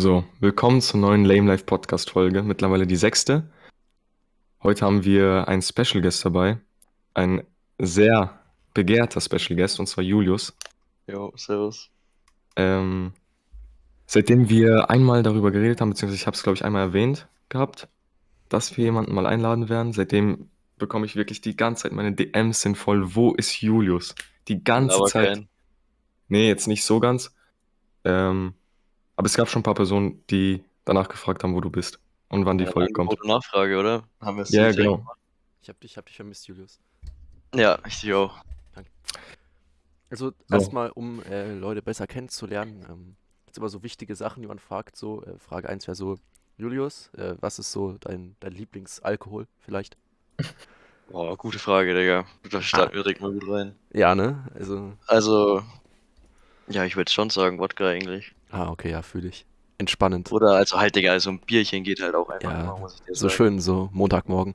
So, willkommen zur neuen Lame Life Podcast Folge, mittlerweile die sechste. Heute haben wir einen Special Guest dabei, ein sehr begehrter Special Guest, und zwar Julius. Jo, servus. Ähm, seitdem wir einmal darüber geredet haben, beziehungsweise ich habe es, glaube ich, einmal erwähnt gehabt, dass wir jemanden mal einladen werden, seitdem bekomme ich wirklich die ganze Zeit, meine DMs sind voll, wo ist Julius? Die ganze Aber Zeit. kein. Nee, jetzt nicht so ganz. Ähm, aber es gab schon ein paar Personen, die danach gefragt haben, wo du bist und wann die Ja, Folge kommt. Und Nachfrage, oder? Haben wir es Ja, jetzt genau. gemacht? Ich hab dich, hab dich vermisst, Julius. Ja, ich dich auch. Also erstmal, um äh, Leute besser kennenzulernen, ähm, gibt's immer so wichtige Sachen, die man fragt. So, äh, Frage 1 wäre so, Julius, äh, was ist so dein, dein Lieblingsalkohol vielleicht? Boah, gute Frage, Digga. Da starten wir direkt mal gut rein. Ja, ne? Also, Also, ja, ich würde schon sagen, Wodka eigentlich. Ah, okay, ja, fühle ich. Entspannend. Oder also halt, Digga, so ein Bierchen geht halt auch einfach Ja, immer, muss ich dir So sagen. schön, so Montagmorgen.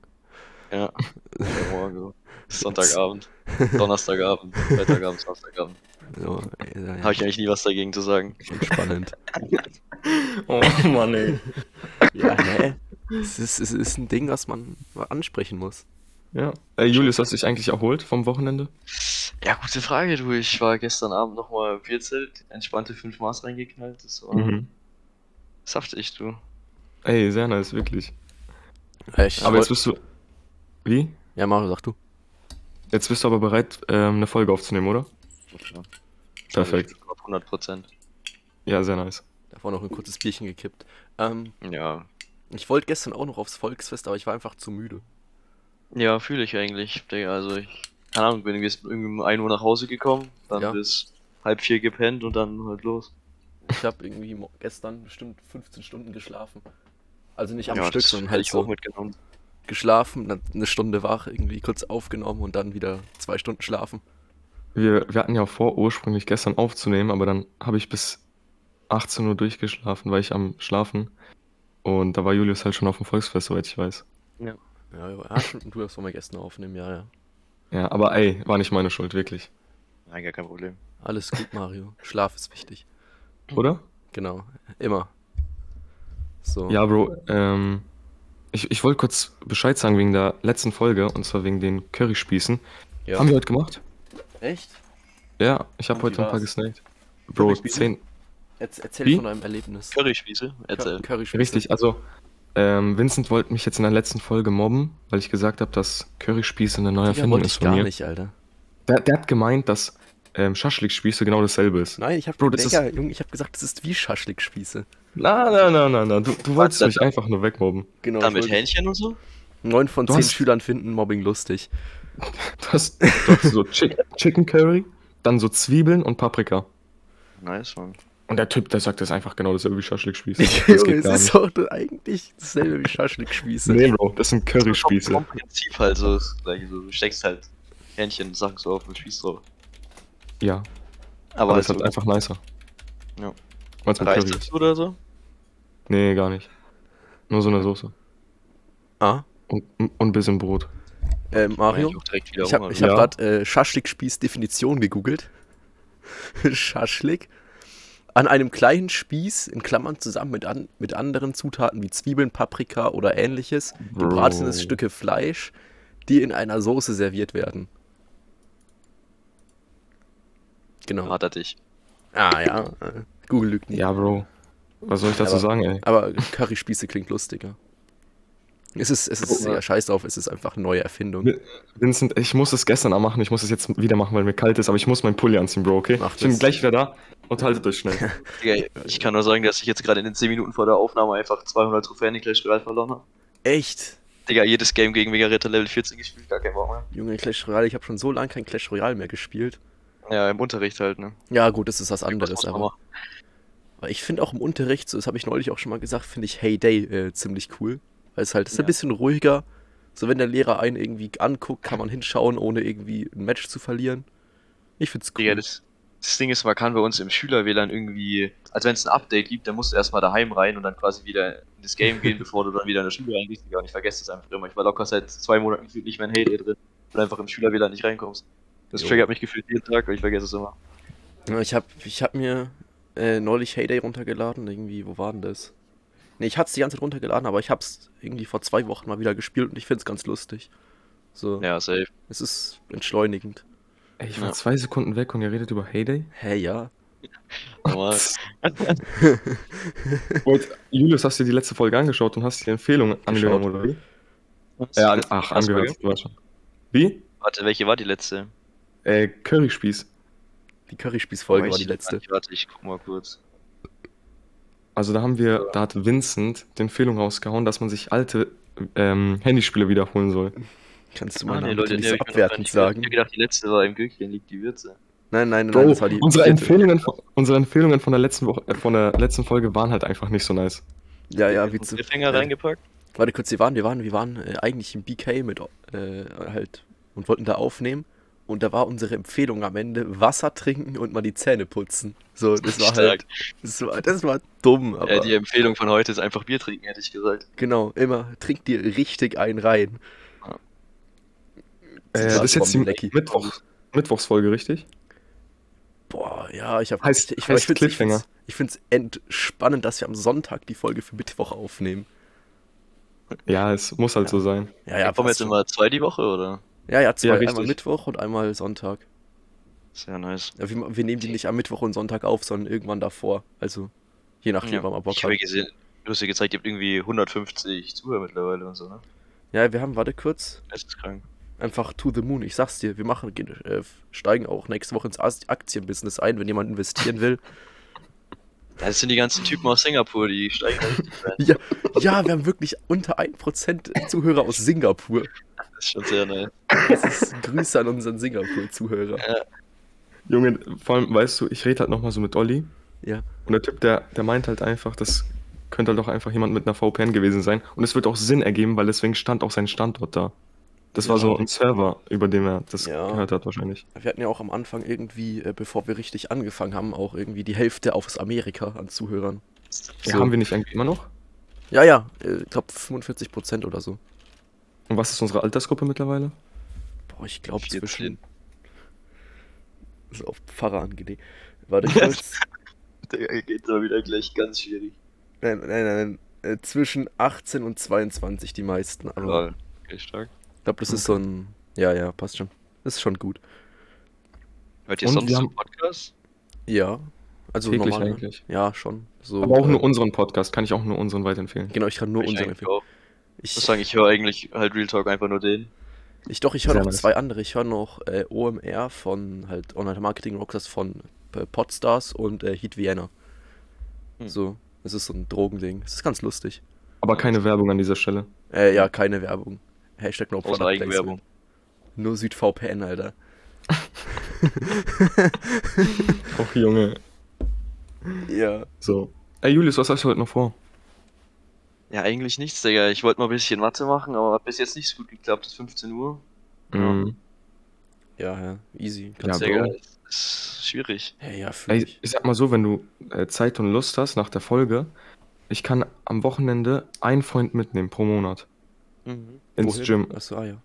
Ja. Ja, morgen so. Sonntagabend, Donnerstagabend, Freitagabend, Samstagabend. So, äh, ja, Habe ich eigentlich nie was dagegen zu sagen. entspannend. Oh Mann, ey. ja, hä? Es ist, es ist ein Ding, was man ansprechen muss. Ja. Äh, Julius, hast du dich eigentlich erholt vom Wochenende? Ja, gute Frage, du. Ich war gestern Abend nochmal im Bierzelt, entspannte 5 Maß reingeknallt. Das war Mhm. saftig, du. Ey, sehr nice, wirklich. Ich Aber jetzt bist du. Wie? ja, Mario, sag du. Jetzt bist du aber bereit, ähm, eine Folge aufzunehmen, oder? Perfekt. Ich bin auf 100 Prozent. Ja, sehr nice. Davor noch ein kurzes Bierchen gekippt. Ähm, Ja. ich wollte gestern auch noch aufs Volksfest, aber ich war einfach zu müde. Ja, fühle ich eigentlich, Digga. Also ich, keine Ahnung, bin jetzt irgendwie um 1 Uhr nach Hause gekommen, dann Ja. bis halb vier gepennt und dann halt los. Ich habe irgendwie gestern bestimmt 15 Stunden geschlafen. Also nicht am ja, Stück, sondern hätte halt ich auch so mitgenommen. geschlafen, dann eine Stunde wach, irgendwie kurz aufgenommen und dann wieder zwei Stunden schlafen. Wir, wir hatten ja vor, ursprünglich gestern aufzunehmen, aber dann habe ich bis 18 Uhr durchgeschlafen, weil ich am Schlafen. Und da war Julius halt schon auf dem Volksfest, soweit ich weiß. Ja, ja, ja stimmt, du darfst mal gestern aufnehmen, ja, ja. Ja, aber ey, war nicht meine Schuld, wirklich. Nein, gar kein Problem. Alles gut, Mario. Schlaf ist wichtig. Oder? Genau, immer. So. Ja, Bro, ähm, ich, ich wollte kurz Bescheid sagen wegen der letzten Folge, und zwar wegen den Curryspießen. Ja. Haben wir heute gemacht? Echt? Ja, ich habe heute ein paar gesnackt. Bro, Curryspießen? 10. Erz erzähl Wie? von deinem Erlebnis. Curryspieße, erzähl. Curryspieße. Richtig, also ähm, Vincent wollte mich jetzt in der letzten Folge mobben, weil ich gesagt habe, dass Curryspieße eine neue Erfindung wollte ist ich von gar mir. nicht, Alter. Der, der hat gemeint, dass ähm, Schaschlikspieße genau dasselbe ist. Nein, ich hab, Bro, das Digga, Junge, ich hab gesagt, das ist wie Schaschlikspieße. Na, na, na, na, na, du, du wolltest mich einfach nur wegmobben. Genau. Dann ich mit wollte- Hähnchen und so? Neun von zehn Schülern finden Mobbing lustig. Du hast, du hast so Chick Chicken Curry, dann so Zwiebeln und Paprika. Nice, Mann. Und der Typ, der sagt, das ist einfach genau dasselbe wie Schaschlikspieße. Das Junge, geht es gar ist nicht. doch eigentlich dasselbe wie Schaschlikspieße. Nee, Bro, das sind Curryspieße. Vom Prinzip halt so das gleiche. So, du steckst halt Hähnchen, Sachen so auf und spießt drauf. Ja, Aber, aber es ist halt einfach nicer. Ja. So mit Reis Curry? dazu oder so? Nee, gar nicht. Nur so eine Soße. Ah, Und, und ein bisschen Brot. äh, Mario, Ich auch ich habe ich hab Ja. grad äh, Schaschlikspieß-Definition gegoogelt. Schaschlik. An einem kleinen Spieß, in Klammern zusammen mit, an, mit anderen Zutaten wie Zwiebeln, Paprika oder ähnliches, gebratenes Stücke Fleisch, die in einer Soße serviert werden. Genau. Hat er dich. Ah ja, Google lügt nie. Ja, Bro. Was soll ich dazu Aber- sagen, ey? Aber Curryspieße klingt lustiger. Es ist, es ist ja, scheiß drauf, es ist einfach eine neue Erfindung. Vi- Vincent, ich muss es gestern auch machen. Ich muss es jetzt wieder machen, weil mir kalt ist. Aber ich muss meinen Pulli anziehen, Bro, okay? Mach ich bin das. gleich wieder da. Unterhaltet euch schnell. Digga, ich kann nur sagen, dass ich jetzt gerade in den 10 Minuten vor der Aufnahme einfach 200 Trophäen in Clash Royale verloren habe. Echt? Digga, jedes Game gegen Mega Ritter Level 14 gespielt, gar kein Bock mehr. Junge, Clash Royale, ich habe schon so lange kein Clash Royale mehr gespielt. Ja, im Unterricht halt, ne? Ja, gut, das ist was anderes, aber ich finde auch im Unterricht, so, das habe ich neulich auch schon mal gesagt, finde ich Heyday äh, ziemlich cool. Weil es halt ist ein Ja. bisschen ruhiger. So, wenn der Lehrer einen irgendwie anguckt, kann man hinschauen, ohne irgendwie ein Match zu verlieren. Ich find's cool. Digga, das, das Ding ist, man kann bei uns im Schüler-WLAN irgendwie, also wenn es ein Update gibt, dann musst du erstmal daheim rein und dann quasi wieder in das Game gehen, bevor du dann wieder in der Schule reingehst. Und ich vergesse das einfach immer. Ich war locker seit zwei Monaten gefühlt nicht mehr in Heyday drin, du einfach im Schüler-WLAN nicht reinkommst. Das Jo. triggert mich gefühlt jeden Tag, weil ich vergesse es immer. Ja, ich habe ich hab mir äh, neulich Heyday runtergeladen. Irgendwie, wo war denn das? Ne, ich hatte es die ganze Zeit runtergeladen, aber ich habe es irgendwie vor zwei Wochen mal wieder gespielt und ich finde es ganz lustig. So, Ja, safe. es ist entschleunigend. Ey, ich war Ja. zwei Sekunden weg und ihr redet über Heyday? Hä, ja. Normal. Und Julius, hast du dir die letzte Folge angeschaut und hast dir Empfehlungen angenommen, oder wie? Ja, an- ach, Was, angehört. Schon. Wie? Warte, welche war die letzte? Äh, Curryspieß. Die Curryspieß-Folge Weiß war die letzte. Warte, ich guck mal kurz. Also da haben wir, da hat Vincent die Empfehlung rausgehauen, dass man sich alte ähm, Handyspiele wiederholen soll. Kannst du Ah, mal nee, nee, Leute, nicht so abwertend sagen? Ich hab gedacht, die letzte war im Gürkchen liegt die Würze. Nein, nein, nein, Bro, das war die unsere. Empfehlungen, von- unsere Empfehlungen von der letzten Woche, äh, von der letzten Folge waren halt einfach nicht so nice. Ja, ja, wie zu. Cliffhanger äh, reingepackt? Warte kurz, wir waren, wir waren, wir waren äh, eigentlich im BK mit äh, halt und wollten da aufnehmen. Und da war unsere Empfehlung am Ende Wasser trinken und mal die Zähne putzen. So, das war Stark. halt. Das war, das war dumm, aber Äh, die Empfehlung von heute ist einfach Bier trinken, hätte ich gesagt. genau, immer trink dir richtig einen rein. Äh, Zitat das ist jetzt die. Mittwoch, Mittwochsfolge, richtig? Boah, ja, ich habe Heißt- ich, ich, heißt ich find's- ich finde es entspannend, dass wir am Sonntag die Folge für Mittwoch aufnehmen. Ja, es muss halt Ja. so sein. Ja, ja, kommen jetzt immer zwei die Woche, oder? Ja, ja, zwei, Ja, einmal. Mittwoch und einmal Sonntag. Sehr nice. Ja, wir, wir nehmen die nicht am Mittwoch und Sonntag auf, sondern irgendwann davor. Also, je nachdem, Ja, wann man Bock ich hat. habe gesehen, du hast ja gezeigt, ihr habt irgendwie 150 Zuhörer mittlerweile und so, ne? Ja, wir haben, warte kurz, Das ist krank. einfach to the moon. Ich sag's dir, wir machen, gehen, äh, steigen auch nächste Woche ins Aktienbusiness ein, wenn jemand investieren will. Das sind die ganzen Typen aus Singapur, die steigen da richtig rein. ja, ja, wir haben wirklich unter 1% Zuhörer aus Singapur. Das ist schon sehr nice. Das ist Grüße an unseren Singapur-Zuhörer. Junge, vor allem, weißt du, ich rede halt nochmal so mit Olli. Ja. Und der Typ, der, der meint halt einfach, das könnte halt auch einfach jemand mit einer VPN gewesen sein. Und es wird auch Sinn ergeben, weil deswegen stand auch sein Standort da. Das war so ein Server, über dem er das Ja. gehört hat wahrscheinlich. Wir hatten ja auch am Anfang irgendwie, äh, bevor wir richtig angefangen haben, auch irgendwie die Hälfte aus Amerika an Zuhörern. Ja, So. haben wir nicht eigentlich immer noch? Ja, ja, äh, ich glaube 45% oder so. Und was ist unsere Altersgruppe mittlerweile? Boah, ich glaube 14. zwischen. So auf Pfarrer angelegt. Warte kurz. Der geht da wieder gleich ganz schwierig. nein, nein, nein, nein. Äh, zwischen 18 und 22 die meisten. Aber Lol. Okay, stark. Ich glaube, das ist so ein. Ja, ja, passt schon. Das ist schon gut. Hört ihr Und sonst haben- Podcast? Ja. Also Täglich normal. eigentlich. Ja, schon. So, Aber auch äh, nur unseren Podcast, kann ich auch nur unseren weiterempfehlen. Genau, ich kann nur Ich unseren empfehlen. auch. Ich muss sagen, ich höre eigentlich halt Real Talk einfach nur den. ich doch, ich höre noch nice. zwei andere. Ich höre noch äh, OMR von halt Online Marketing Rockstars von äh, Podstars und äh, Heat Vienna. Hm. So, das ist so ein Drogending. Das ist ganz lustig. Aber keine Werbung an dieser Stelle. Äh, ja, keine Werbung. Hashtag no Eigenwerbung. Nur SüdVPN, Alter. Och, Junge. Ja. So. Ey, Julius, was hast du heute noch vor? Ja, eigentlich nichts, Digga. Ich wollte mal ein bisschen Mathe machen, aber hat bis jetzt nicht so gut geklappt. Es ist 15 Uhr. Ja. Mhm. Ja, ja, easy. Ja, Ganz Bro. Digga, das ist schwierig. ja, ja, Ey, ich. ich sag mal so, wenn du äh, Zeit und Lust hast nach der Folge, ich kann am Wochenende einen Freund mitnehmen pro Monat Mhm. ins Wohin? Gym. Achso, ah ja.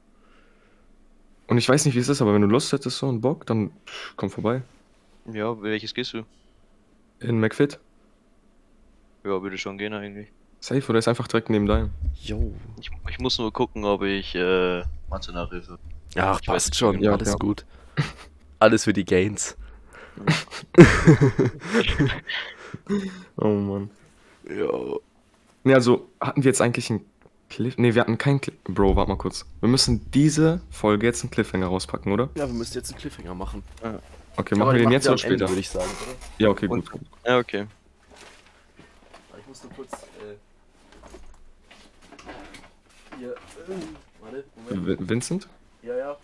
Und ich weiß nicht, wie es ist, aber wenn du Lust hättest so und Bock, dann pff, komm vorbei. Ja, welches gehst du? In McFit. Ja, würde schon gehen eigentlich. Safe oder ist einfach direkt neben deinem. Jo. Ich, ich muss nur gucken, ob ich äh, Mathe nachhilfe. Ach, Ich weiß passt schon. genau. Alles Ja. gut. Alles für die Gains. Oh Mann. Ja. Ne, also hatten wir jetzt eigentlich einen Cliff. Ne, wir hatten keinen Cliff. Bro, warte mal kurz. Wir müssen diese Folge jetzt einen Cliffhanger rauspacken, oder? Ja, wir müssen jetzt einen Cliffhanger machen. Okay, Aber machen wir den jetzt oder Ende, später? würde ich sagen, oder? Ja, okay, Und- gut. Ja, okay. Ich muss nur kurz. Äh, hier. Äh, warte, Moment. Vi- Vincent? Ja, ja.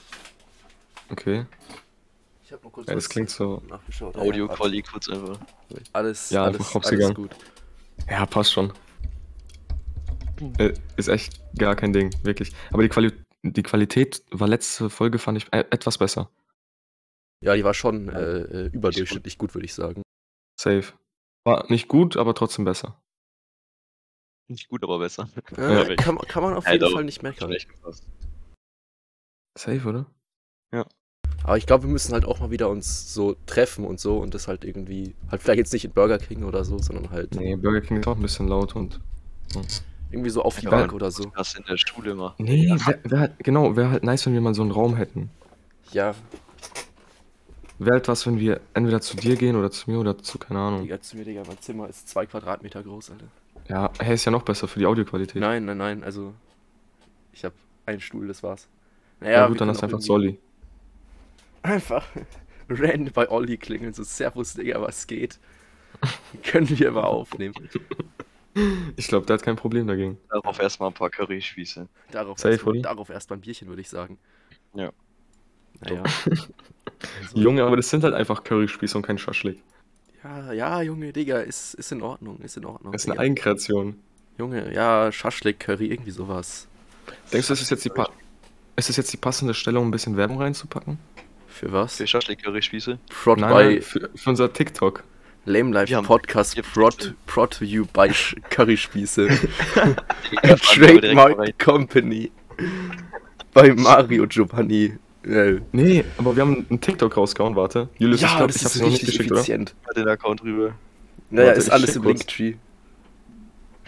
Okay. Ich habe nur kurz. Ja, das klingt so. Nachgeschaut. Audio Ja, Quali kurz einfach. Alles, Ja, alles, einfach hops alles gegangen. gut. Ja, passt schon. Äh, ist echt gar kein Ding, wirklich. Aber die, Quali die Qualität war letzte Folge, fand ich äh, etwas besser. Ja, die war schon äh, äh, überdurchschnittlich gut, würde ich sagen. Safe. War nicht gut, aber trotzdem besser. Nicht gut, aber besser. Äh, Ja, kann, kann man auf Halt jeden auch. Fall nicht meckern. Safe, oder? Aber ich glaube, wir müssen halt auch mal wieder uns so treffen und so und das halt irgendwie, halt vielleicht jetzt nicht in Burger King oder so, sondern halt Nee, Burger King ist auch ein bisschen laut und. Irgendwie so auf die Ja, Bank oder so. Das in der Schule machen. Nee, wär, wär halt, genau, wäre halt nice, wenn wir mal so einen Raum hätten. Ja, Wäre halt was, wenn wir entweder zu dir gehen oder zu mir oder zu, keine Ahnung. Digga, zu mir, Digga, mein Zimmer ist zwei Quadratmeter groß, Alter. Ja, hey, ist ja noch besser für die Audioqualität. Nein, nein, nein, also ich habe einen Stuhl, das war's. Ja, Naja, gut, wir dann hast du einfach irgendwie Solly. Einfach random bei Olli klingeln, so Servus, Digga, was geht? Können wir mal aufnehmen. Ich glaube, der hat kein Problem dagegen. Darauf erstmal ein paar Curry-Spieße. Darauf Safe, erstmal Olli? darauf erst mal ein Bierchen, würde ich sagen. Ja. Naja. Also, Junge, aber das sind halt einfach Curryspieße und kein Schaschlik. ja, ja, Junge, Digga, ist, ist in Ordnung, ist in Ordnung. Das ist eine Digga. Eigenkreation. Junge, ja, Schaschlik, Curry, irgendwie sowas. Denkst du, es ist jetzt die, pa ist es jetzt die passende Stelle, um ein bisschen Werbung reinzupacken? Für was? Für Schaschlik-Curry-Spieße. Nein, für, für unser TikTok. Lame Life haben- Podcast brought, brought to you by Curryspieße. Ja, Trademark Company. Bei Mario Giovanni. Äh, Nee, aber wir haben einen TikTok rausgehauen, warte. Julius, ich ja, glaube, das ich ist noch nicht richtig geschickt, oder? effizient. den Account rüber. Naja, Warte, ist ich alles im. Linktree.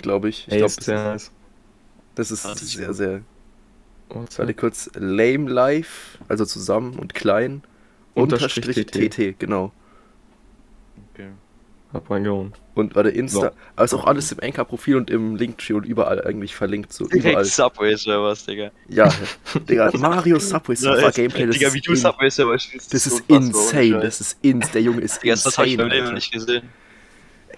Glaube ich. Ich glaube, ist sehr nice. das ist Warte, ich sehr, sehr. Warte. Warte kurz. Lame Life, also zusammen und klein. Unterstrich Unterstrich TT. TT, genau. Hab reingehauen. Und warte, Insta. So. Aber ist auch alles im Anchor-Profil und im Linktree und überall eigentlich verlinkt. So überall. Direkt Subway-Servers, Digga. Ja, Digga, Mario Subway ist- Gameplay, das Digga, ist, wie du in, Subway-Server spielst. das ist insane, das ist ins, der Junge ist Digga, das hab ich insane. beim Leben nicht gesehen.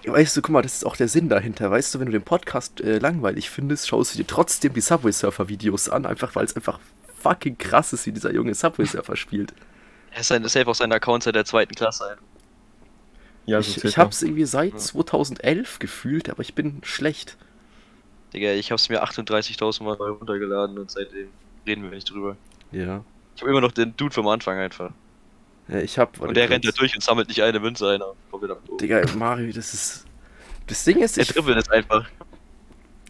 Weißt du, guck mal, das ist auch der Sinn dahinter. Weißt du, wenn du den Podcast äh, langweilig findest, schaust du dir trotzdem die Subway Surfer Videos an, einfach weil es einfach fucking krass ist, wie dieser junge Subway Surfer spielt. Er ist sein, safe auf seinem Account seit der zweiten Klasse ein. Ja, so ich ich hab's irgendwie seit 2011 gefühlt, aber ich bin schlecht. Digga, ich hab's mir 38.000 Mal runtergeladen und seitdem reden wir nicht drüber. Ja. Ich hab immer noch den Dude vom Anfang einfach. ja ich hab. Und der rennt da durch und sammelt nicht eine Münze ein. Kommt wieder oben. Digga, Mario, das ist. Das Ding ist, ich, dribbelt es einfach.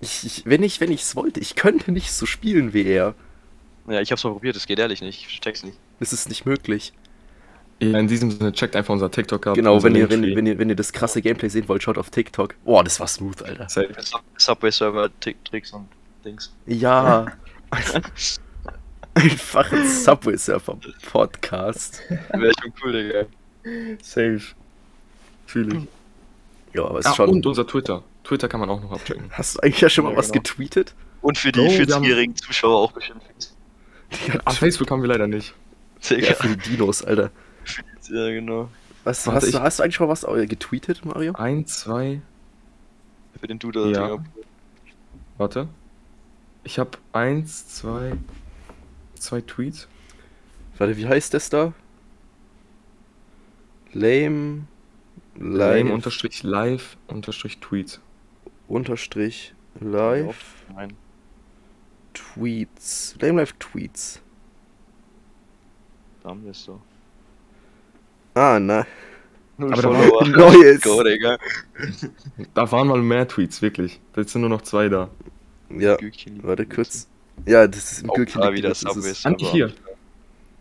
ich, ich, wenn ich wenn ich's wollte, ich könnte nicht so spielen wie er. Ja, ich hab's mal probiert, das geht ehrlich nicht. Ich check's nicht. Das ist nicht möglich. Ja, in diesem Sinne, checkt einfach unser TikTok ab. Genau, wenn ihr, wenn, wenn, ihr, wenn ihr das krasse Gameplay sehen wollt, schaut auf TikTok. Boah, das war smooth, Alter. Safe. Sub- Subway-Server, Tick- Tricks und Dings. Ja. Einfach ein Subway Surfer Podcast. Wäre schon cool, Digga. Safe. Fühle ich. Ja, aber ist Ah, schon. und unser Twitter. Twitter kann man auch noch abchecken. Hast du eigentlich ja schon mal Ja, was genau. getweetet? Und für die wir 40-jährigen Zuschauer auch bestimmt. Auf Facebook haben wir leider nicht. Digga. Ja, für die Dinos, Alter. Ja, genau. Was, hast, ich- du, hast du eigentlich schon mal was äh, getweetet, Mario? Eins, zwei, Für den Dude, Ja. Warte. Ich habe eins, zwei, zwei Tweets. Warte, wie heißt das da? Lame. Live. Lame unterstrich live unterstrich Tweets. unterstrich live Nein. Tweets. Lame Live Tweets. Da haben wir es so. Ah. Null Aber da war Follower. Neues. Go. Da waren mal mehr Tweets, wirklich. Jetzt sind nur noch zwei da. Ja, warte kurz. Ja, das ist im Gürkchen da wieder Würze. Das Subway ist- Anki, hier.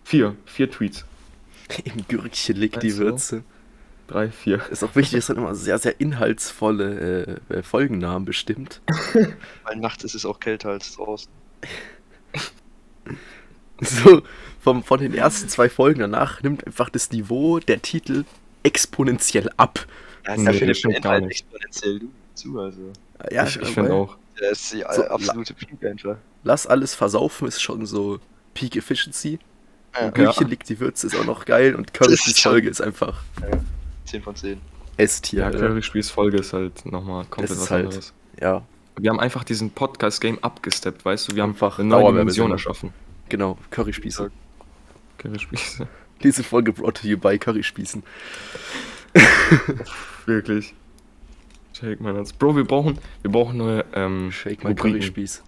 Vier. Vier Tweets. Im Gürkchen liegt die du? Würze. Drei, vier. Ist auch wichtig, dass dann immer sehr, sehr inhaltsvolle äh, Folgennamen bestimmt. Weil nachts ist es auch kälter als draußen. So, vom, von den ersten zwei Folgen danach nimmt einfach das Niveau der Titel exponentiell ab. Ja, Nee, da findet stimmt man gar Inhalt nicht. exponentiell zu, also. Ja, ich ich aber finde auch. Der ist die So, absolute Peak einfach. Lass alles versaufen ist schon so Peak Efficiency. Ja, Im Gürkchen liegt die Würze ist auch noch geil und Currys ist schon- Folge ist einfach 10 von 10. S-Tier. Ja, Alter. Curry Spiels Folge ist halt nochmal komplett Das ist was halt- anderes. Ja, Wir haben einfach diesen Podcast-Game abgesteppt, weißt du? Wir haben Einfach eine neue. Dimension erschaffen. Genau, Curryspieße. Curry Spiels. Diese Folge brought to you by Curryspießen. Wirklich. Shake mein Herz. Bro, wir brauchen, wir brauchen neue, ähm, Shake my Rubriken. Curryspieß.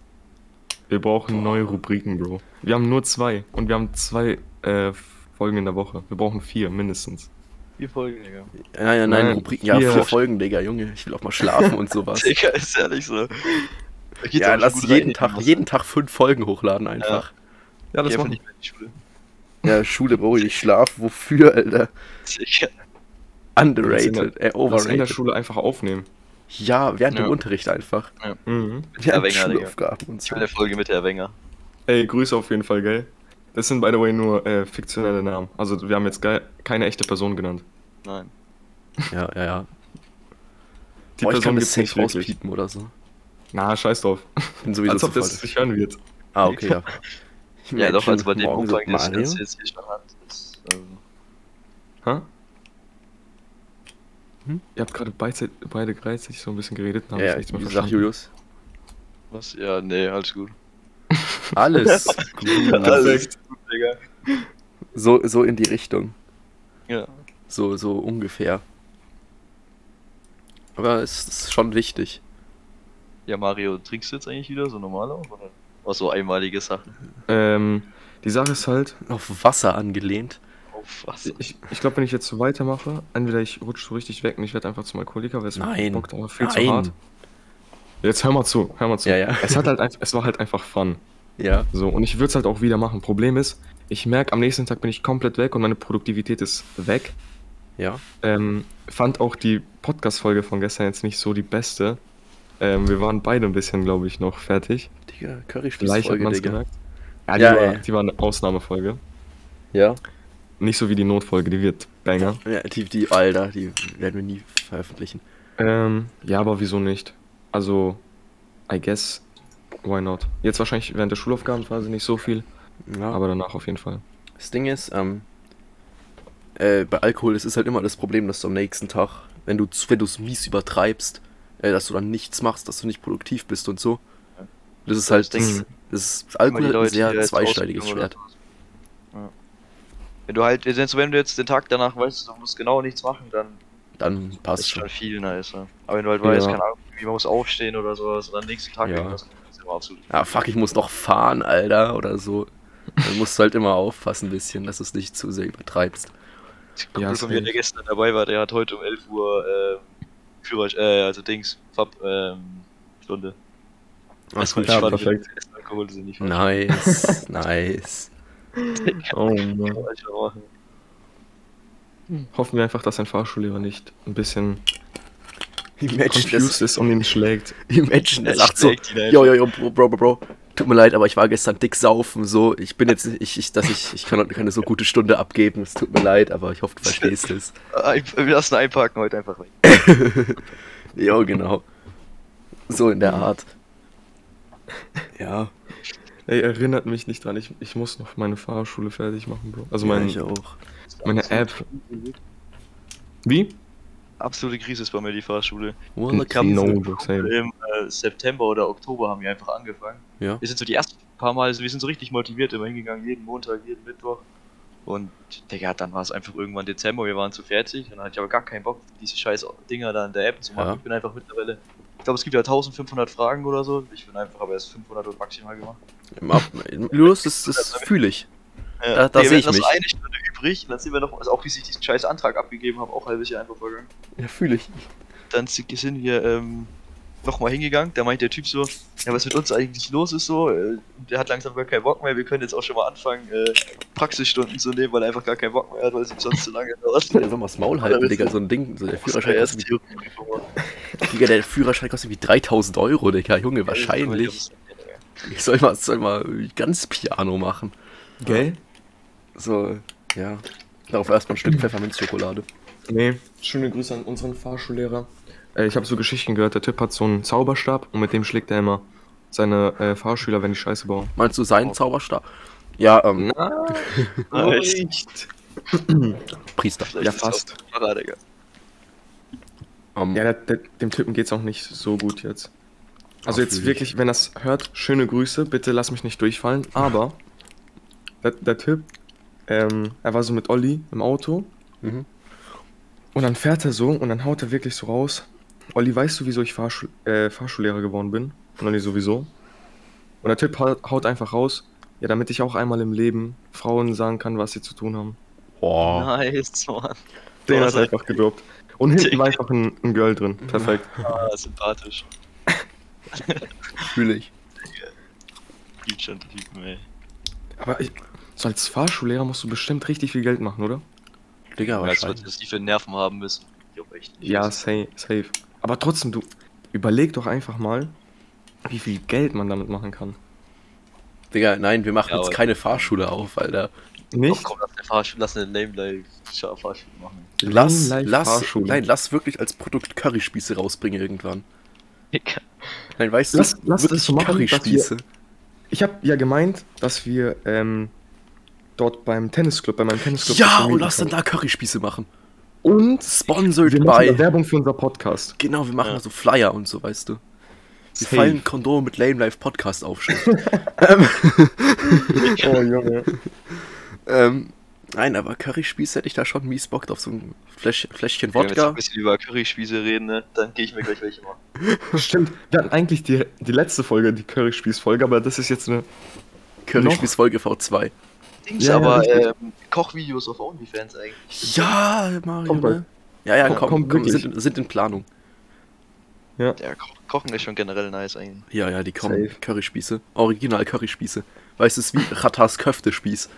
Wir brauchen neue Rubriken, Bro. Wir haben nur zwei und wir haben zwei äh, Folgen in der Woche. Wir brauchen vier mindestens. Vier Folgen, Digga. Nein, nein, nein, Nein, Rubriken. Ja, vier. vier Folgen, Digga, Junge. Ich will auch mal schlafen und sowas. Digga, ist ehrlich so. Ja, lass jeden Tag, jeden Tag fünf Folgen hochladen einfach. Ja, Geh das machen nicht mehr in die Schule. Ja, Schule brauche ich nicht Schlaf. Wofür, Alter? Sicher. Underrated, äh, Das in der overrated. Schule einfach aufnehmen. Ja, während Ja. dem Unterricht einfach. Mhm. Ja, Wenger. Schulaufgaben und Ich so. will eine Folge mit Herr Wenger. Ey, Grüße auf jeden Fall, gell? Das sind, by the way, nur äh, fiktionelle Namen. Also, wir haben jetzt ge keine echte Person genannt. Nein. Ja, ja, ja. Die Boah, ich Person das gibt's nicht rauspiepen oder so. Na, scheiß drauf. Bin sowieso Als ob das sich hören wird. Ah, okay, ja. Ja, doch, also bei dem Umfang, das jetzt hier schon hat. Das, ähm, Hä? Hm? Ihr habt gerade beide, beide gleichzeitig so ein bisschen geredet und hab Ja, ich ja, nichts mehr sag verstanden. Julius. was? Ja, nee, alles gut. Alles gut. Alles gut, Digga. So, so in die Richtung. Ja. So, so ungefähr. Aber es ist schon wichtig. Ja, Mario, trinkst du jetzt eigentlich wieder so normal auch? Oder? War so einmalige Sachen. Ähm, die Sache ist halt, Auf Wasser angelehnt. Auf was? ich, ich glaube, wenn ich jetzt so weitermache, entweder ich rutsche so richtig weg und ich werde einfach zum Alkoholiker, weil es mir Nein. bockt aber viel Nein. zu hart. Jetzt hör mal zu, hör mal zu. Ja, ja. Es, hat halt, ein- es war halt einfach Fun. Ja. So, und ich würde es halt auch wieder machen. Problem ist, ich merke, am nächsten Tag bin ich komplett weg und meine Produktivität ist weg. Ja. Ähm, fand auch die Podcast-Folge von gestern jetzt nicht so die beste. Ähm, wir waren beide ein bisschen, glaube ich, noch fertig. Digga, Vielleicht hat Curryspieß-Folge, man es Digga. gemerkt. Ja, die, Ja, war, die war eine Ausnahmefolge. Ja. Nicht so wie die Notfolge, die wird banger. Ja, die, die, Alter, die werden wir nie veröffentlichen. Ähm, ja, aber wieso nicht? Also, I guess, why not? Jetzt wahrscheinlich während der Schulaufgabenphase nicht so viel, Ja. aber danach auf jeden Fall. Das Ding ist, ähm, äh, bei Alkohol ist es halt immer das Problem, dass du am nächsten Tag, wenn du wenn du es mies übertreibst, äh, dass du dann nichts machst, dass du nicht produktiv bist und so. Das ist halt, Das das, ist Alkohol ein sehr zweischneidiges Schwert. Ja. Wenn du halt, wenn du- wenn du jetzt den Tag danach weißt, du musst genau nichts machen, dann Dann ist passt es schon. schon viel nicer. Aber wenn du halt weißt, Ja. keine Ahnung, wie man muss aufstehen oder sowas, und dann nächsten Tag Ja. das ist immer absolut. Ja, fuck, ich muss noch fahren, Alter, oder so. Dann musst du halt immer aufpassen ein bisschen, dass du es nicht zu sehr übertreibst. Ein Kumpel Ja, von mir, der gestern dabei war, der hat heute um 11 Uhr ähm, Führerschein, äh, also Dings, Fab, ähm, Stunde. Ach, cool, ja, perfekt. Alkohol sind nicht Nice, nice. Oh Mann. Hoffen wir einfach, dass ein Fahrschullehrer nicht ein bisschen Imagine, confused das, ist und ihn schlägt. imagine, Er sagt so. Jo, jo, jo, Bro, Bro, Bro, Bro. Tut mir leid, aber ich war gestern dick saufen, so. Ich bin jetzt, ich, ich, dass ich, ich kann heute keine so gute Stunde abgeben. Es tut mir leid, aber ich hoffe, du verstehst es. Wir lassen einparken heute einfach weg. Jo, genau. So in der Art. Ja, Ey, erinnert mich nicht dran, ich, ich muss noch meine Fahrschule fertig machen, Bro. Also ja, mein, ich auch. meine App. Wie? Absolute Krise ist bei mir die Fahrschule. Walla, Ich no. Im äh, September oder Oktober haben wir einfach angefangen. Ja. Wir sind so die ersten paar Mal, also wir sind so richtig motiviert immer hingegangen, jeden Montag, jeden Mittwoch. Und Digga, dann war es einfach irgendwann Dezember, wir waren zu fertig. Und dann hatte ich aber gar keinen Bock, diese scheiß Dinger da in der App zu machen. Ja. Ich bin einfach mittlerweile, ich glaube, es gibt ja 1500 Fragen oder so. Ich bin einfach aber erst 500 und maximal gemacht. Im Ab Lust, das, das fühle ich. Ja, Da- da Digga, seh wir ich mich. eine Stunde übrig. Dann sind wir noch, also auch bis ich diesen scheiß Antrag abgegeben habe, auch ein halbes Jahr einfach vergangen. Ja, fühle ich. dann sind wir ähm, nochmal hingegangen. Da meint der Typ so, ja, was mit uns eigentlich los ist so. Äh, der hat langsam gar keinen Bock mehr. Wir können jetzt auch schon mal anfangen, äh, Praxisstunden zu nehmen, weil er einfach gar keinen Bock mehr hat, weil es ihm sonst zu lange dauert. Der soll mal das Maul halten, Digga. So ein Ding, so der Führerschein erst kostet, wie, Digga, der Führerschein kostet wie 3000 Euro, Digga. Junge, wahrscheinlich. Ich soll mal, soll mal ganz Piano machen. Gell? So, ja. Darauf erstmal ein Stück Pfefferminzschokolade. Nee, schöne Grüße an unseren Fahrschullehrer. Äh, ich habe so Geschichten gehört, der Typ hat so einen Zauberstab und mit dem schlägt er immer seine äh, Fahrschüler, wenn die Scheiße bauen. Meinst du seinen Zauberstab? Ja, ähm, Nicht. Priester. Ja, fast. Digga. Ähm, Ja, der, der, dem Typen geht's auch nicht so gut jetzt. Also jetzt fühl ich. wirklich, wenn das hört, schöne Grüße, bitte lass mich nicht durchfallen. Aber der, der Typ, ähm, er war so mit Olli im Auto Mhm. und dann fährt er so und dann haut er wirklich so raus. Olli, weißt du, wieso ich Fahrschul äh, Fahrschullehrer geworden bin? Und Olli sowieso. Und der Typ haut, einfach raus, ja, damit ich auch einmal im Leben Frauen sagen kann, was sie zu tun haben. Boah. Nice, Mann. Den hat er einfach gedroppt. Und hinten war einfach ein, ein Girl drin. Perfekt. Ah, sympathisch. Fühle ich. Schon Typen, ey. Aber ich, so als Fahrschullehrer musst du bestimmt richtig viel Geld machen, oder? Digga, Ja, wahrscheinlich. würde das die für Nerven haben müssen. Ich glaub echt nicht. Ja, safe, safe. Aber trotzdem, du überleg doch einfach mal, wie viel Geld man damit machen kann. Digga, nein, wir machen Ja, jetzt keine Fahrschule auf, Alter. Doch, Nicht? komm, lass eine Fahrschule, lass eine Lame Life Fahrschule machen. Lass, lass, Fahrschule. nein, lass wirklich als Produkt Curryspieße rausbringen irgendwann. Digga. Nein, weißt Lass- du, lass das wirklich so machen, dass wir- Curryspieße. Ich habe ja gemeint, dass wir ähm, dort beim Tennisclub, bei meinem Tennisclub. Ja, das und lass dann da Curryspieße machen. Und Sponsored wir machen by. Werbung für unser Podcast. Genau, wir machen Ja. so Flyer und so, weißt du. Wir Safe. fallen Kondom mit Lame Life Podcast Aufschrift. Oh, Junge. ähm, nein, aber Curryspieße hätte ich da schon mies Bock auf so ein Fläsch, Fläschchen Wenn wir jetzt Wodka. ein bisschen über Curryspieße reden, ne, dann gehe ich mir gleich welche machen. Stimmt. Wir hatten eigentlich die, die letzte Folge, die Curryspieß-Folge, aber das ist jetzt eine. Curryspieß Folge V2. Dings, Ja, ja, aber ähm, Kochvideos auf OnlyFans eigentlich. Ja, Mario, Kommt ne? Ja, ja, komm, komm, wirklich. sind, sind in Planung. Ja, Ko Kochen ist schon generell nice eigentlich. Ja, ja, die kommen. Safe. Curryspieße. Original Curryspieße. Weißt du, es ist wie Ratas Köftespieß.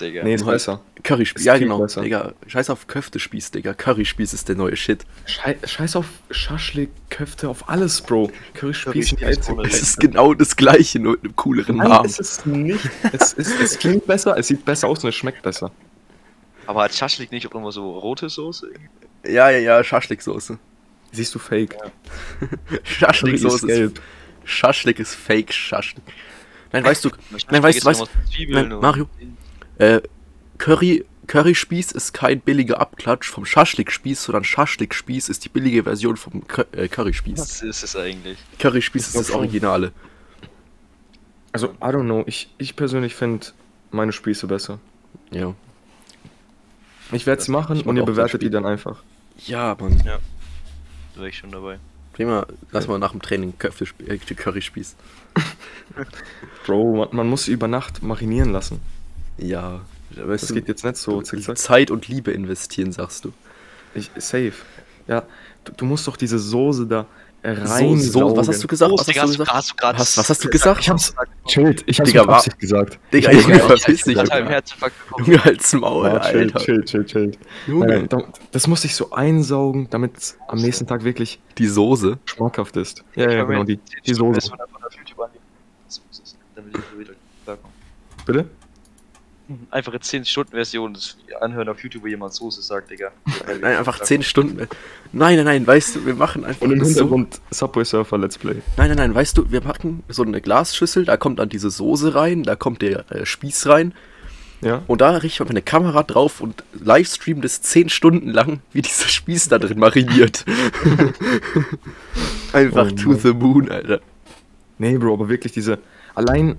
Digga. Nee, ist Halt. besser. Curryspieß. Ist Ja, genau. besser. Digga, scheiß auf Köftespieß, Digga. Curryspieß ist der neue Shit. Schei Scheiß auf Schaschlik, Köfte, auf alles, Bro. Curryspieß Curryspieß die einzige- Es ist genau das gleiche, nur mit einem cooleren Nein, Namen. es ist nicht. Es, ist, es klingt besser, es sieht besser aus und es schmeckt besser. Aber hat Schaschlik nicht auch immer so rote Soße? Ja, ja, ja, Schaschliksoße. Siehst du fake. Schaschliksoße ist gelb. Schaschlik ist Fake Schaschlik. Nein, weißt du, nein, weißt ist du, Zwiebeln nein, Mario. Äh, Curry, Curryspieß ist kein billiger Abklatsch vom Schaschlikspieß, sondern Schaschlikspieß ist die billige Version vom Cur äh, Curryspieß. Was ist es eigentlich? Curryspieß ist das schon. Originale. Also, I don't know. Ich, ich persönlich finde meine Spieße besser. Ja. Ich werde es machen und ihr bewertet die dann einfach. Ja, Mann. Da wäre ich schon dabei. Prima, lass mal nach dem Training Köftesp äh, Curryspieß. Bro, man, man muss sie über Nacht marinieren lassen. Ja. Weißt Das du, geht jetzt nicht so zickzack. Zeit und Liebe investieren, sagst du. Ich, safe. Ja, du, du musst doch diese Soße da rein. So, so, was hast du gesagt? Was hast du gesagt? hast du grad- Was, was hast du gesagt? Ich hab's. Chillt, ich hab's Digga, mit gesagt. Digga, Ich verpiss mit dich, Junge. Halt's Maul, Ja, chill, Alter. chill, chill, chill. Junge. Nein, nein, da- das muss ich so einsaugen, damit es am nächsten Tag wirklich Die Soße. schmackhaft ist. Ja, ja, genau, die, die Soße. Version davon auf YouTube annehmen. Das muss es, damit ich so wieder klarkomme. Bitte? Einfache 10-Stunden-Version das anhören auf YouTube, wo jemand Soße sagt, Digga. Nein, einfach 10 Stunden. Nein, nein, nein, weißt du, wir machen einfach Und im das so. Hintergrund Subway Surfer Let's Play. Nein, nein, nein, weißt du, wir packen so eine Glasschüssel, da kommt dann diese Soße rein, da kommt der äh, Spieß rein Ja? und da richten wir eine Kamera drauf und livestreamen das 10 Stunden lang, wie dieser Spieß da drin mariniert. einfach Oh to the moon, Alter. Nee, Bro, aber wirklich diese. Allein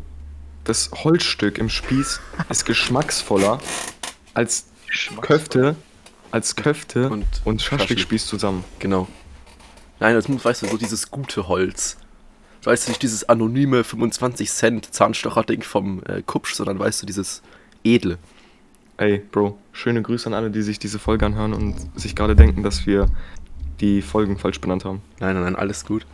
das Holzstück im Spieß ist geschmacksvoller als Köfte, als Köfte Und und, Schaschlikspieß zusammen. Genau. Nein, das muss, weißt du, so dieses gute Holz. Weißt du, nicht dieses anonyme 25 Cent Zahnstocher-Ding vom äh, Kupsch, sondern weißt du, dieses edle. Ey, Bro, schöne Grüße an alle, die sich diese Folge anhören und sich gerade denken, dass wir die Folgen falsch benannt haben. Nein, nein, nein, alles gut.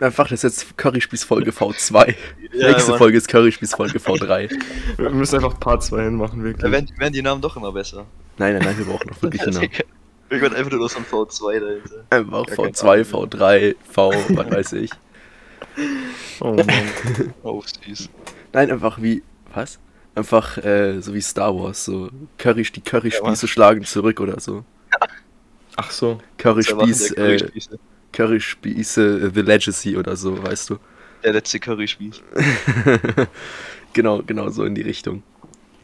Einfach, das ist jetzt Curryspieß-Folge V2. Ja, Nächste Mann. Folge ist Curryspieß-Folge V3. Wir müssen einfach Part 2 hinmachen, Da wirklich. werden, werden die Namen doch immer besser. Nein, nein, nein, wir brauchen noch wirklich einen Namen. Irgendwann einfach nur so ein V2 dahinter. Einfach Gar keine V2, Ahnung. V3, V, was weiß ich. Oh Mann. Oh, süß. Nein, einfach wie, was? Einfach äh, so wie Star Wars, so Curry, die Ja, Curryspieße Mann. schlagen zurück oder so. Ach so. Curryspieß, äh, Curryspieße. Curryspieße äh, The Legacy oder so, weißt du. der letzte Curryspieß. genau, genau so in die Richtung.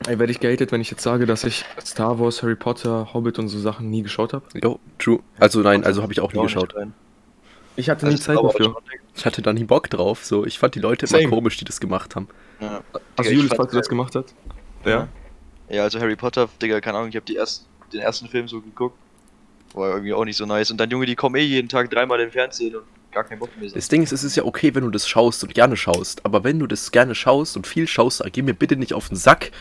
Ey, werde ich gehatet, wenn ich jetzt sage, dass ich Star Wars, Harry Potter, Hobbit und so Sachen nie geschaut habe? Jo, true. Also nein, also habe ich auch nie geschaut. Ich hatte nie Zeit dafür. Ich hatte da nie Bock drauf, so. Ich fand die Leute immer komisch, die das gemacht haben. Ja. Also Julius, falls du das gemacht hast? Ja. Ja, also Harry Potter, Digga, keine Ahnung, ich habe erst, den ersten Film so geguckt. War irgendwie auch nicht so nice. Und dann, Junge, die kommen eh jeden Tag dreimal im Fernsehen und gar keinen Bock mehr. Das Ding ist, es ist ja okay, wenn du das schaust und gerne schaust. Aber wenn du das gerne schaust und viel schaust, dann geh mir bitte nicht auf den Sack,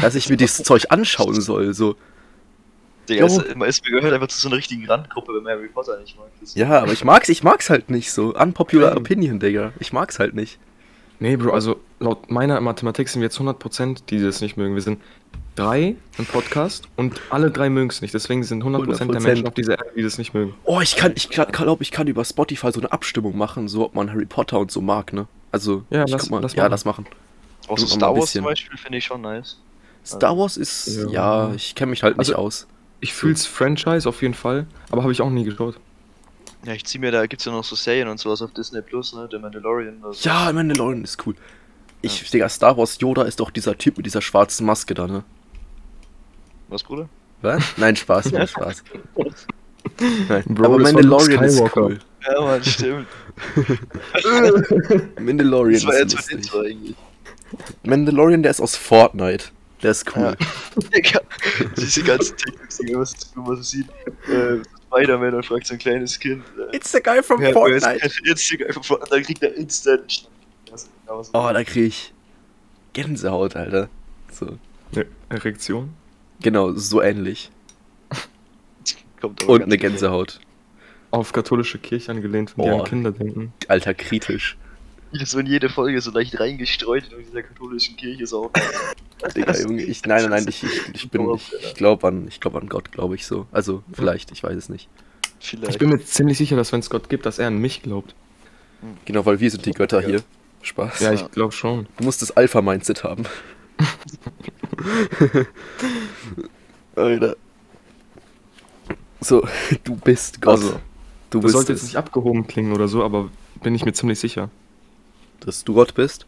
dass ich mir dieses Zeug anschauen soll. So. Digga, es, mir gehört einfach zu so einer richtigen Randgruppe, wenn man Harry Potter nicht mag. Das Ja, aber ich mag's, ich mag's halt nicht so. Unpopular. Opinion, Digga. Ich mag's halt nicht. Nee, Bro, also laut meiner Mathematik sind wir jetzt 100%, die das nicht mögen. Wir sind drei im Podcast und alle drei mögen es nicht. Deswegen sind 100%, der 100%. Menschen auf dieser Erde, die das nicht mögen. Oh, ich kann, ich glaube, ich kann über Spotify so eine Abstimmung machen, so ob man Harry Potter und so mag, ne? Also, Ja, ich lass- guck mal, lass ja, machen. lass machen. Auch so Star Wars zum Beispiel finde ich schon nice. Star Wars ist, ja, Ja. ich kenne mich halt nicht Also- aus. Ich fühl's Franchise auf jeden Fall, aber habe ich auch nie geschaut. Ja, ich zieh mir, da gibt's ja noch so Serien und sowas auf Disney Plus, ne? Der Mandalorian. Also. Ja, Mandalorian ist cool. Ich, Digga, Star Wars Yoda ist doch dieser Typ mit dieser schwarzen Maske da, ne? Was, Bruder? Was? Nein, Spaß, Mann, Spaß. Nein, Bro, aber Mandalorian ist cool. Ja, Mann, stimmt. Mandalorian Das war ist jetzt lustig. Intro eigentlich. Mandalorian, der ist aus Fortnite. Der ist cool. Digga, diese ganzen man was man so sieht. Äh, Spider-Man und fragt so ein kleines Kind. Äh, It's the guy from ist- Fortnite. Jetzt die einfach Fortnite, dann kriegt er instant. Oh, da krieg ich Gänsehaut, Alter. So. Eine Erektion? Genau, so ähnlich. Kommt aber Und eine. Gänsehaut. Auf katholische Kirche angelehnt, von Boah. deren Kinder denken. Alter, kritisch. So in jede Folge so leicht reingestreut in dieser katholischen Kirche auch. Digga, Junge, ich, nein, nein, nein, ich, ich, ich bin, ich, ich glaube an, ich glaube an Gott, glaube ich so. Also, vielleicht, ich weiß es nicht. Vielleicht. Ich bin mir ziemlich sicher, dass wenn es Gott gibt, dass er an mich glaubt. Genau, weil wir sind die Götter hier. Spaß. Ja, ich glaube schon. Du musst das Alpha-Mindset haben. Alter. So, du bist Gott. Also, du Das bist sollte jetzt es. nicht abgehoben klingen oder so, aber bin ich mir ziemlich sicher. Dass du Gott bist?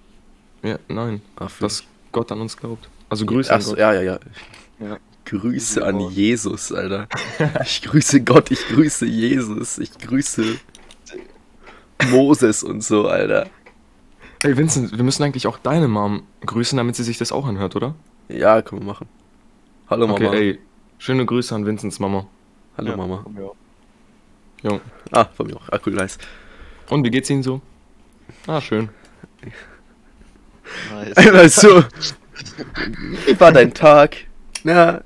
Ja, nein, Ach, dass Gott an uns glaubt. Also Grüße Ach an Gott. ja, ja, ja. Ja. Grüße an Gott. Jesus, Alter. Ich grüße Gott, ich grüße Jesus, ich grüße Moses und so, Alter. Ey, Vincent, wir müssen eigentlich auch deine Mom grüßen, damit sie sich das auch anhört, oder? Ja, können wir machen. Hallo Mama. Okay, ey, schöne Grüße an Vincents Mama. Hallo Ja, Mama. komm, ja. Jo. Ah, von mir auch. Ah, cool, nice. Und wie geht's Ihnen so? Ah, schön. Nice. Einmal so. Wie war dein Tag? Na,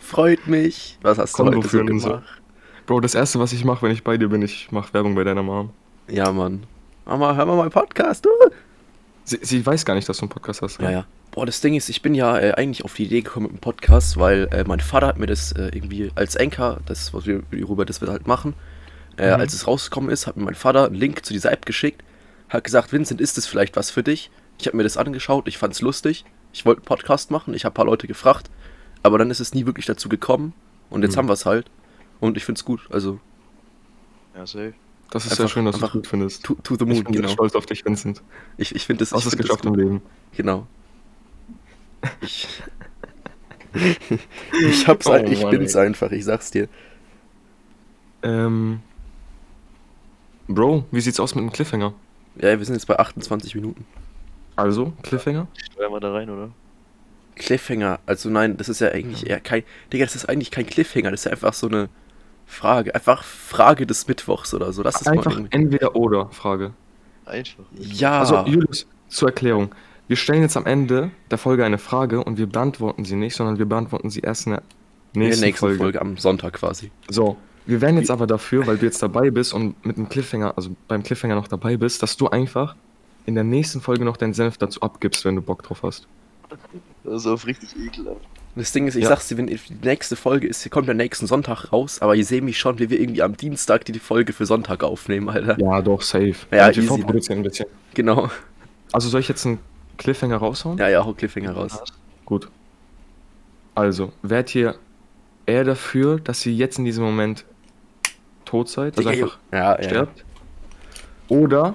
freut mich. Was hast du Konvo heute so und so. gemacht? Bro, das erste, was ich mache, wenn ich bei dir bin, ich mache Werbung bei deiner Mom. Ja, Mann. Mama, hör mal meinen Podcast, du. Sie, sie weiß gar nicht, dass du einen Podcast hast. Ja, ja. Boah, das Ding ist, ich bin ja äh, eigentlich auf die Idee gekommen mit dem Podcast, weil äh, mein Vater hat mir das äh, irgendwie als Anchor, das, was wir, worüber das wir halt machen, äh, Mhm. als es rausgekommen ist, hat mir mein Vater einen Link zu dieser App geschickt, hat gesagt, Vincent, ist das vielleicht was für dich? Ich habe mir das angeschaut, ich fand's lustig, ich wollte einen Podcast machen, ich habe ein paar Leute gefragt, aber dann ist es nie wirklich dazu gekommen und jetzt Mhm. haben wir es halt und ich find's gut, also Ja, safe. Das ist Einfach- sehr schön, dass du es gut findest. to, to the Ich moon, bin sehr genau. stolz auf dich, Vincent. Ich, ich finde das, Du hast ich es geschafft im. Leben. Genau. Ich, ich hab's, Oh ich Mann, bin's ey. einfach, ich sag's dir. Ähm. Bro, wie sieht's aus mit dem Cliffhanger? Ja, wir sind jetzt bei 28 Minuten. Also, Cliffhanger? Steuer mal da rein, oder? Cliffhanger, also nein, das ist ja eigentlich eher kein. Digga, das ist eigentlich kein Cliffhanger, das ist ja einfach so eine Frage. Einfach Frage des Mittwochs oder so. Das ist mal Einfach entweder oder Frage. Einfach. Ja, Also, Julius, zur Erklärung. Wir stellen jetzt am Ende der Folge eine Frage und wir beantworten sie nicht, sondern wir beantworten sie erst in der in der nächsten, nächsten Folge. Folge. am Sonntag quasi. So, wir wären jetzt aber dafür, weil du jetzt dabei bist und mit dem Cliffhanger, also beim Cliffhanger noch dabei bist, dass du einfach in der nächsten Folge noch deinen Senf dazu abgibst, wenn du Bock drauf hast. Das ist auf richtig ekelhaft. Das Ding ist, ich Ja. sag's dir, wenn die nächste Folge ist, die kommt am nächsten Sonntag raus, aber ihr seht mich schon, wie wir irgendwie am Dienstag die Folge für Sonntag aufnehmen, Alter. Ja, doch, safe. Ja, MTV easy. produzieren ein bisschen. Genau. Also soll ich jetzt einen Cliffhanger raushauen? Ja, ja, hau Cliffhanger raus. Gut. Also, wärt ihr eher dafür, dass ihr jetzt in diesem Moment tot seid, also einfach ja, ja. sterbt? Oder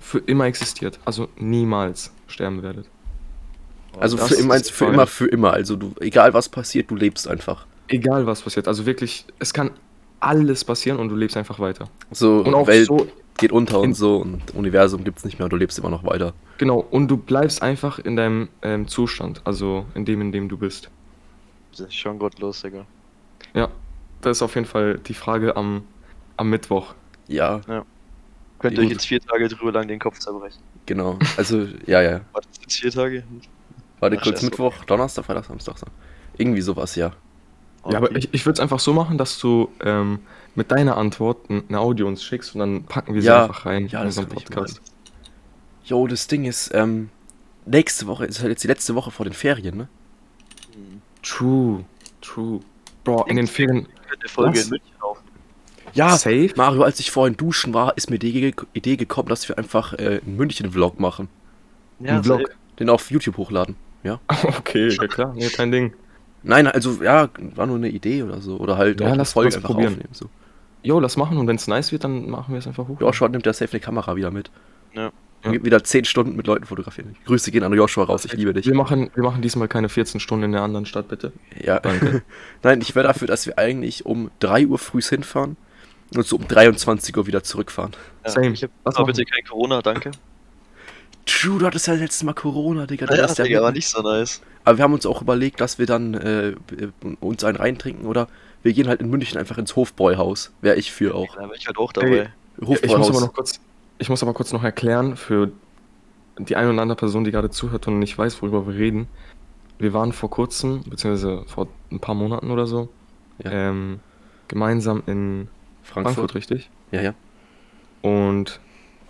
für immer existiert, also niemals sterben werdet? Also Das für immer, ist für immer, für immer. Also du, egal was passiert, du lebst einfach. Egal was passiert, also wirklich, es kann alles passieren und du lebst einfach weiter. So, Und auch Welt so, geht unter und so und Universum gibt's nicht mehr und du lebst immer noch weiter. genau, und du bleibst einfach in deinem ähm, Zustand, also in dem, in dem du bist. Das ist schon gottlos, Digga. Ja, das ist auf jeden Fall die Frage am, am Mittwoch. Ja, Könnt ihr euch jetzt vier Tage drüber lang den Kopf zerbrechen. genau. Also, ja, ja. Warte, vier Tage? Warte kurz. Mittwoch, Donnerstag, Freitag, Samstag. so. Irgendwie sowas, ja. Ja, aber ich, ich würde es einfach so machen, dass du ähm, mit deiner Antwort eine Audio uns schickst und dann packen wir sie Ja, einfach rein ja, in das unseren Podcast. Jo, das Ding ist, ähm, nächste Woche ist halt jetzt die letzte Woche vor den Ferien, ne? True, true. Bro, in den Ferien. Könnte Folge Was? in München laufen. Ja, Safe? Mario, als ich vorhin duschen war, ist mir die Idee, gekommen, dass wir einfach äh, einen München-Vlog machen. Ein Vlog. Den auf YouTube hochladen. Ja. Okay, ja klar, nee, kein Ding. Nein, also, ja, war nur eine Idee oder so. Oder halt Ja, auch eine lass Folge einfach probieren. aufnehmen. So. Jo, lass machen und wenn es nice wird, dann machen wir es einfach hoch. Joshua nimmt ja safe eine Kamera wieder mit. Ja. Und Wieder 10 Stunden mit Leuten fotografieren. Grüße gehen an Joshua raus, ich liebe dich. Wir machen, wir machen diesmal keine 14 Stunden in der anderen Stadt, bitte. Ja, Danke. Nein, ich wäre dafür, dass wir eigentlich um 3 Uhr früh hinfahren und so um 23 Uhr wieder zurückfahren. Ja. Same. Ich hab bitte kein Corona, danke. True, du hattest ja letztes Mal Corona, Digga. Ja, ja Digga, war nicht so nice. Aber wir haben uns auch überlegt, dass wir dann äh, b- uns einen reintrinken oder wir gehen halt in München einfach ins Hofbräuhaus. Wäre ich für auch. Da bin ich halt auch dabei. ich muss aber Hofbräuhaus. noch kurz, ich muss aber kurz noch erklären für die eine oder andere Person, die gerade zuhört und nicht weiß, worüber wir reden. Wir waren vor kurzem, beziehungsweise vor ein paar Monaten oder so, Ja. ähm, gemeinsam in Frankfurt. Frankfurt, richtig? Ja, ja. Und,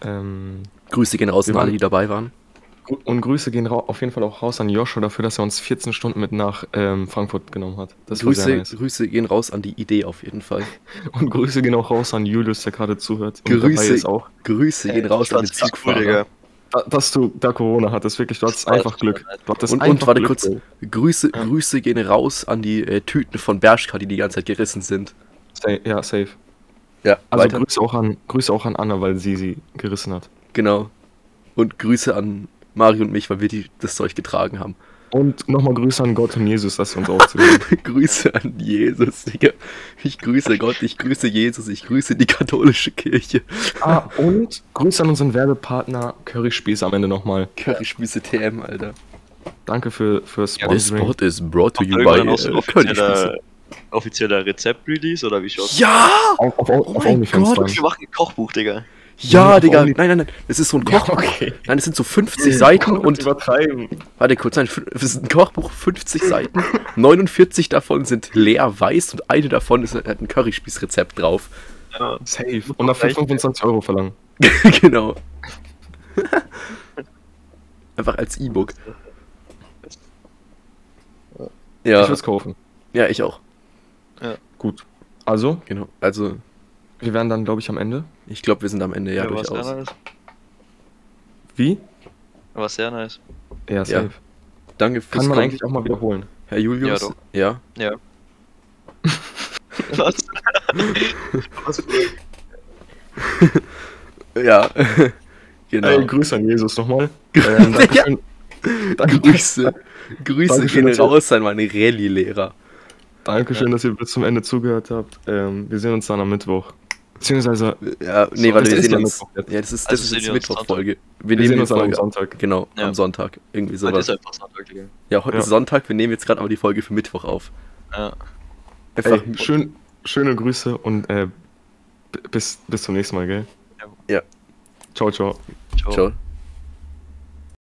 ähm, Grüße gehen raus an alle, die dabei waren. Und Grüße gehen auf jeden Fall auch raus an Joshua dafür, dass er uns 14 Stunden mit nach ähm, Frankfurt genommen hat. Das war sehr Grüße, nice. Grüße gehen raus an die Idee auf jeden Fall. Und Grüße gehen auch raus an Julius, der gerade zuhört. Und dabei Grüße, ist auch. Grüße gehen Ey, raus an den Zugfahrer. Dass du da Corona hattest, wirklich, du hattest einfach Glück. Du hattest Und, einfach und warte Glück, kurz. Grüße, Ja. Grüße gehen raus an die äh, Tüten von Bershka, die die ganze Zeit gerissen sind. Sa ja, safe. Ja, Also weiter. Grüße auch, an, Grüße auch an Anna, weil sie sie gerissen hat. Genau. Und Grüße an Mario und mich, weil wir die, das Zeug getragen haben. Und nochmal Grüße an Gott und Jesus, dass sie uns auch zuhören. Grüße an Jesus, Digga. Ich grüße Gott, ich grüße Jesus, ich grüße die katholische Kirche. ah, und Grüße an unseren Werbepartner Curryspieß am Ende nochmal. Curryspieße TM, Alter. Danke für, für This Sponsoring. spot is brought to you by äh, Curryspieße. offizieller, Rezept-Release oder wie schaut's? Ja! auf, auf, Oh auf mein Gott. Wir machen ein Kochbuch, Digga. Ja, Ja, Digga. Nein, nein, nein. Das ist so ein Ja, Kochbuch. okay. Nein, es sind so 50 Seiten und. übertreiben. Warte kurz, nein, es ist ein Kochbuch, 50 Seiten. 49 davon sind leer weiß und eine davon ist, hat ein Curryspießrezept drauf. Ja. Safe. Und dafür 25 Euro verlangen. genau. Einfach als E-Book. Ich Ja, würde es kaufen. ja, ich auch. Gut. Also, Genau. Also, wir werden dann, glaube ich, am Ende. ich glaube, wir sind am Ende, ja, was sehr durchaus. nice. Wie? Aber sehr nice. Ja, safe. Danke fürs Kann man Kommen, eigentlich auch mal wiederholen. Herr Julius. Ja, doch. Ja. Ja. was? was? Ja. genau. Ey, Grüße an Jesus nochmal. Ähm, Dankeschön. Danke, Grüße. Grüße Dankeschön, gehen raus an meine Rallye-Lehrer. Dankeschön, dass ihr bis zum Ende zugehört habt. Ähm, wir sehen uns dann am Mittwoch. Beziehungsweise, Ja, nee, So, warte, das wir ist sehen uns. Ja, das ist, das Also ist jetzt Mittwochfolge. Wir, wir nehmen uns am. Sonntag. Genau, Ja. am Sonntag. Irgendwie Heute sowas. ist einfach Sonntag, Digga. Ja, heute Ja. ist Sonntag, wir nehmen jetzt gerade aber die Folge für Mittwoch auf. Ja. Einfach. Ey, schön, schöne Grüße und äh, bis, bis zum nächsten Mal, gell? Ja. Ja. Ciao, ciao. Ciao. Ciao.